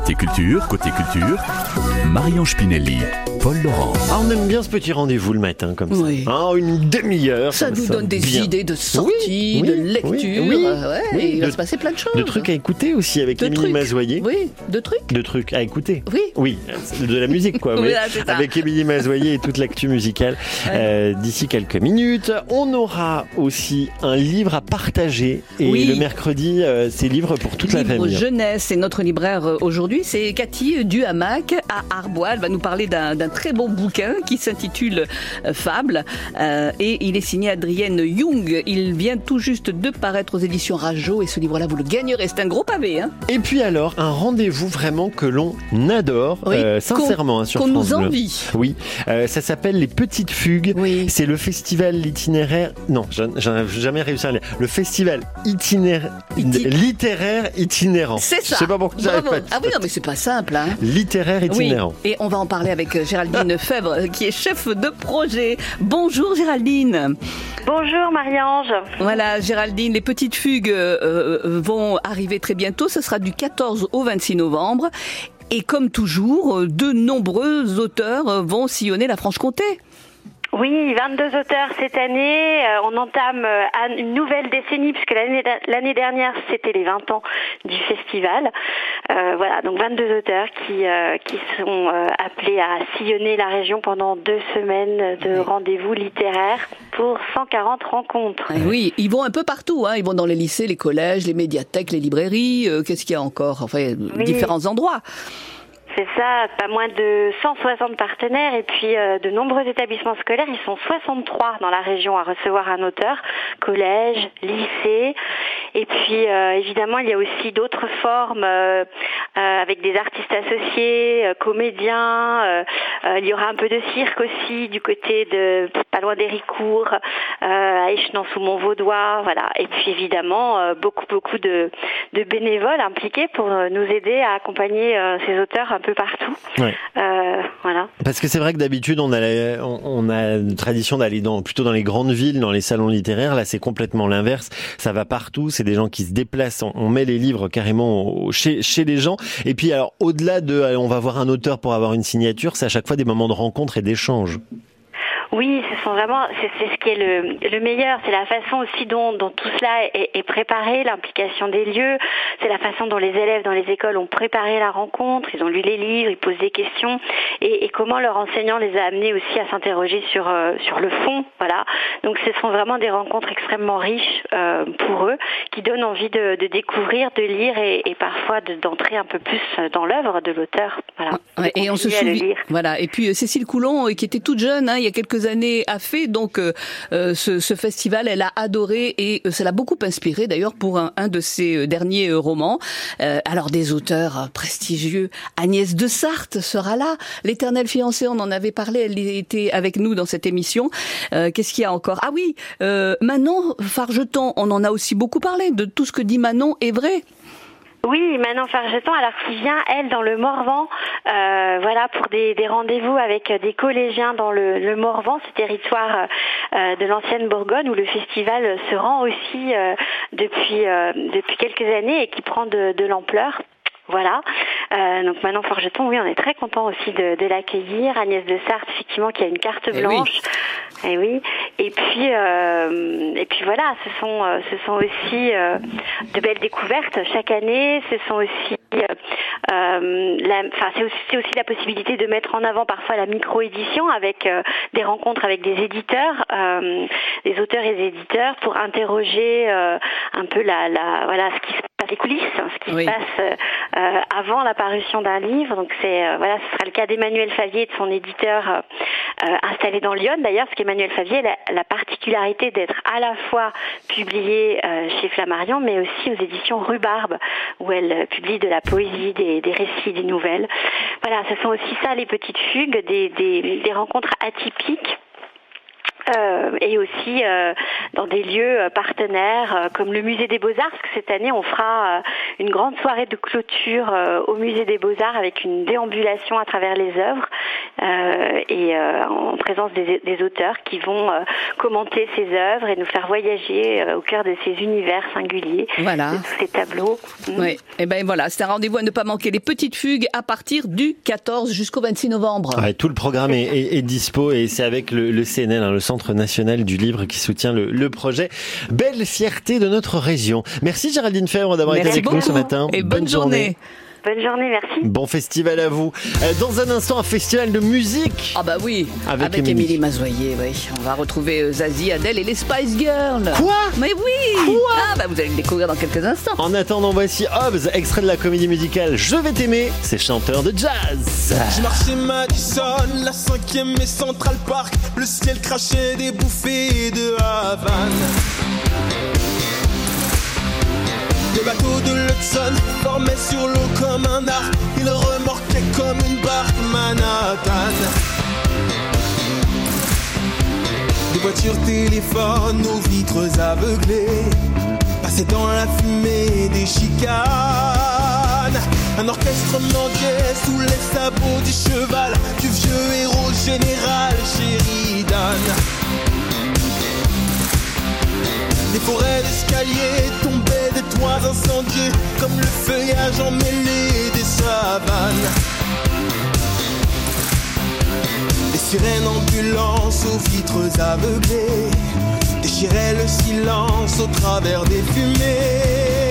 Côté culture, côté culture, Marion Spinelli, Paul Laurent. Ah, on aime bien ce petit rendez-vous le matin comme ça. Oui. Ah, une demi-heure. Ça nous donne des bien. idées de sortie, Oui, de oui, lecture. oui, oui. euh, ouais, Oui, il va de- se passer plein de choses. De trucs à écouter aussi avec Émilie. Mazoyer. Oui, de trucs. De trucs à écouter. Oui. Oui, de la musique quoi. ça. Avec Émilie Mazoyer et toute l'actu musicale euh, d'ici quelques minutes. On aura aussi un livre à partager et Oui. le mercredi c'est c'est livre pour toute la famille. jeunesse et notre libraire euh, aujourd'hui, c'est Cathy Duhamac à Arbois. Elle va nous parler d'un très bon bouquin qui s'intitule euh, Fable euh, et il est signé Adrienne Young. Il vient tout juste de paraître aux éditions Rajo et ce livre-là vous le gagnerez. C'est un gros pavé, hein Et puis alors un rendez-vous vraiment que l'on adore, Oui. euh, sincèrement hein, sur Qu'on nous envie. Oui, euh, ça s'appelle les Petites Fugues. Oui. C'est le festival itinéraire. Non, j'en j'en ai jamais réussi à lire. Le festival itinéraire Iti- littéraire itinérant. C'est ça. Je sais pas pourquoi j'arrive Bravo. pas. Ah oui, non, mais c'est pas simple, hein Littéraire itinérant. Oui, et on va en parler avec euh, Géraldine Fèvre, qui est chef de projet. Bonjour Géraldine. Bonjour Marie-Ange. Voilà, Géraldine, les petites fugues euh, euh, vont arriver très bientôt. Ce sera du 14 au 26 novembre. Et comme toujours, de nombreux auteurs vont sillonner la Franche-Comté. Oui, 22 auteurs cette année. Euh, on entame euh, un- une nouvelle décennie puisque l'année dernière c'était les 20 ans du festival. Euh, voilà, donc 22 auteurs qui euh, qui sont euh, appelés à sillonner la région pendant deux semaines de rendez-vous littéraires pour 140 rencontres. Et oui, ils vont un peu partout. Hein. Ils vont dans les lycées, les collèges, les médiathèques, les librairies. euh, Qu'est-ce qu'il y a encore? Enfin, Oui. différents endroits. C'est ça, pas moins de 160 partenaires et puis euh, de nombreux établissements scolaires. Ils sont 63 dans la région à recevoir un auteur, collège, lycée. Et puis euh, évidemment, il y a aussi d'autres formes euh, euh, avec des artistes associés, euh, comédiens. euh, euh, il y aura un peu de cirque aussi du côté de pas loin d'Héricourt, euh, à Échenon-sous-Mont-Vaudois, voilà. Et puis évidemment, euh, beaucoup beaucoup de, de bénévoles impliqués pour nous aider à accompagner euh, ces auteurs un peu partout. Ouais. Euh, voilà. Parce que c'est vrai que d'habitude on a la- on, on a une tradition d'aller dans plutôt dans les grandes villes, dans les salons littéraires. Là, c'est complètement l'inverse. Ça va partout. C'est des gens qui se déplacent. On, met les livres carrément chez chez les gens. Et puis alors au-delà de, on va voir un auteur pour avoir une signature, c'est à chaque fois des moments de rencontre et d'échange. Oui, ce sont vraiment, c'est ce qui est le, le meilleur. C'est la façon aussi dont, dont tout cela est, est préparé, l'implication des lieux. C'est la façon dont les élèves dans les écoles ont préparé la rencontre. Ils ont lu les livres, ils posent des questions, et, et comment leur enseignant les a amenés aussi à s'interroger sur euh, sur le fond. Voilà. Donc, ce sont vraiment des rencontres extrêmement riches euh, pour eux, qui donnent envie de, de découvrir, de lire, et, et parfois de- d'entrer un peu plus dans l'œuvre de l'auteur. Voilà. Ouais, De et on se souvient. Voilà. Et puis euh, Cécile Coulon, euh, qui était toute jeune, hein, il y a quelques années, a fait donc euh, euh, ce, festival. Elle a adoré et euh, ça l'a beaucoup inspiré d'ailleurs pour un, de ses derniers romans. Alors des auteurs prestigieux. Agnès de Sarthe sera là. L'éternelle fiancée, on en avait parlé. Elle était avec nous dans cette émission. Qu'est-ce qu'il y a encore? Ah oui, Manon Fargeton. On en a aussi beaucoup parlé de tout ce que dit Manon est vrai. Oui, Manon Fargeton, alors qui vient, elle, dans le Morvan, euh, voilà, pour des, des rendez-vous avec des collégiens dans le, le Morvan, ce territoire euh, de l'ancienne Bourgogne, où le festival se rend aussi euh, depuis, euh, depuis quelques années et qui prend de, de l'ampleur. Voilà. Euh, donc Manon Forgeton, oui, on est très content aussi de, de l'accueillir. Agnès de Sarthe, effectivement, qui a une carte Eh oui. Et oui. Et puis, euh, et puis voilà, ce sont, euh, ce sont aussi euh, de belles découvertes chaque année. Ce sont aussi, euh, euh, la, enfin, c'est aussi, aussi la possibilité de mettre en avant parfois la micro-édition avec euh, des rencontres avec des éditeurs, euh, des auteurs et des éditeurs pour interroger euh, un peu la, la, voilà, ce qui se passe, les coulisses, ce qui Oui. se passe euh, avant la parution d'un livre. Donc c'est euh, voilà, ce sera le cas d'Emmanuel Favier et de son éditeur installé dans Lyon d'ailleurs, parce qu'Emmanuel Favier a la, la particularité d'être à la fois publié euh, chez Flammarion, mais aussi aux éditions Rhubarbe, où elle euh, publie de la poésie, des, des récits, des nouvelles. Voilà, ce sont aussi ça les petites fugues, des, des, des rencontres atypiques. Euh, et aussi euh, dans des lieux euh, partenaires euh, comme le musée des Beaux-Arts, parce que cette année on fera euh, une grande soirée de clôture euh, au musée des Beaux-Arts avec une déambulation à travers les œuvres et en présence des, des, auteurs qui vont commenter ces œuvres et nous faire voyager au cœur de ces univers singuliers, voilà. de tous ces tableaux. Mm. Oui, et ben voilà, c'est un rendez-vous à ne pas manquer. Les petites fugues à partir du 14 jusqu'au 26 novembre. Ouais, tout le programme est, est, est dispo et c'est avec le, le CNL, hein, le Centre national du livre, qui soutient le, le, projet. Belle fierté de notre région. Merci Géraldine Ferre d'avoir été avec beaucoup. nous ce matin. Et bonne, bonne journée. journée. Bonne journée, merci. Bon festival à vous. Euh, dans un instant, un festival de musique. Ah bah oui, avec, avec Émilie Mazoyer, oui. On va retrouver euh, Zazie, Adèle et les Spice Girls. Quoi? Mais oui Quoi? Ah bah vous allez le découvrir dans quelques instants. En attendant, voici Hobbs, extrait de la comédie musicale Je vais t'aimer, c'est chanteur de jazz. Je marchais Madison, la cinquième et Central Park, le ciel crachait des bouffées de Havane. Le bateau de l'Hudson formait sur l'eau comme un arc. Il remorquait comme une barque Manhattan. Des voitures téléphones aux vitres aveuglées passaient dans la fumée des chicanes. Un orchestre mendiait sous les sabots du cheval du vieux héros général Sheridan. Des forêts d'escaliers tombaient des toits incendiés comme le feuillage emmêlé des savanes. Les sirènes ambulances aux vitres aveuglées déchiraient le silence au travers des fumées.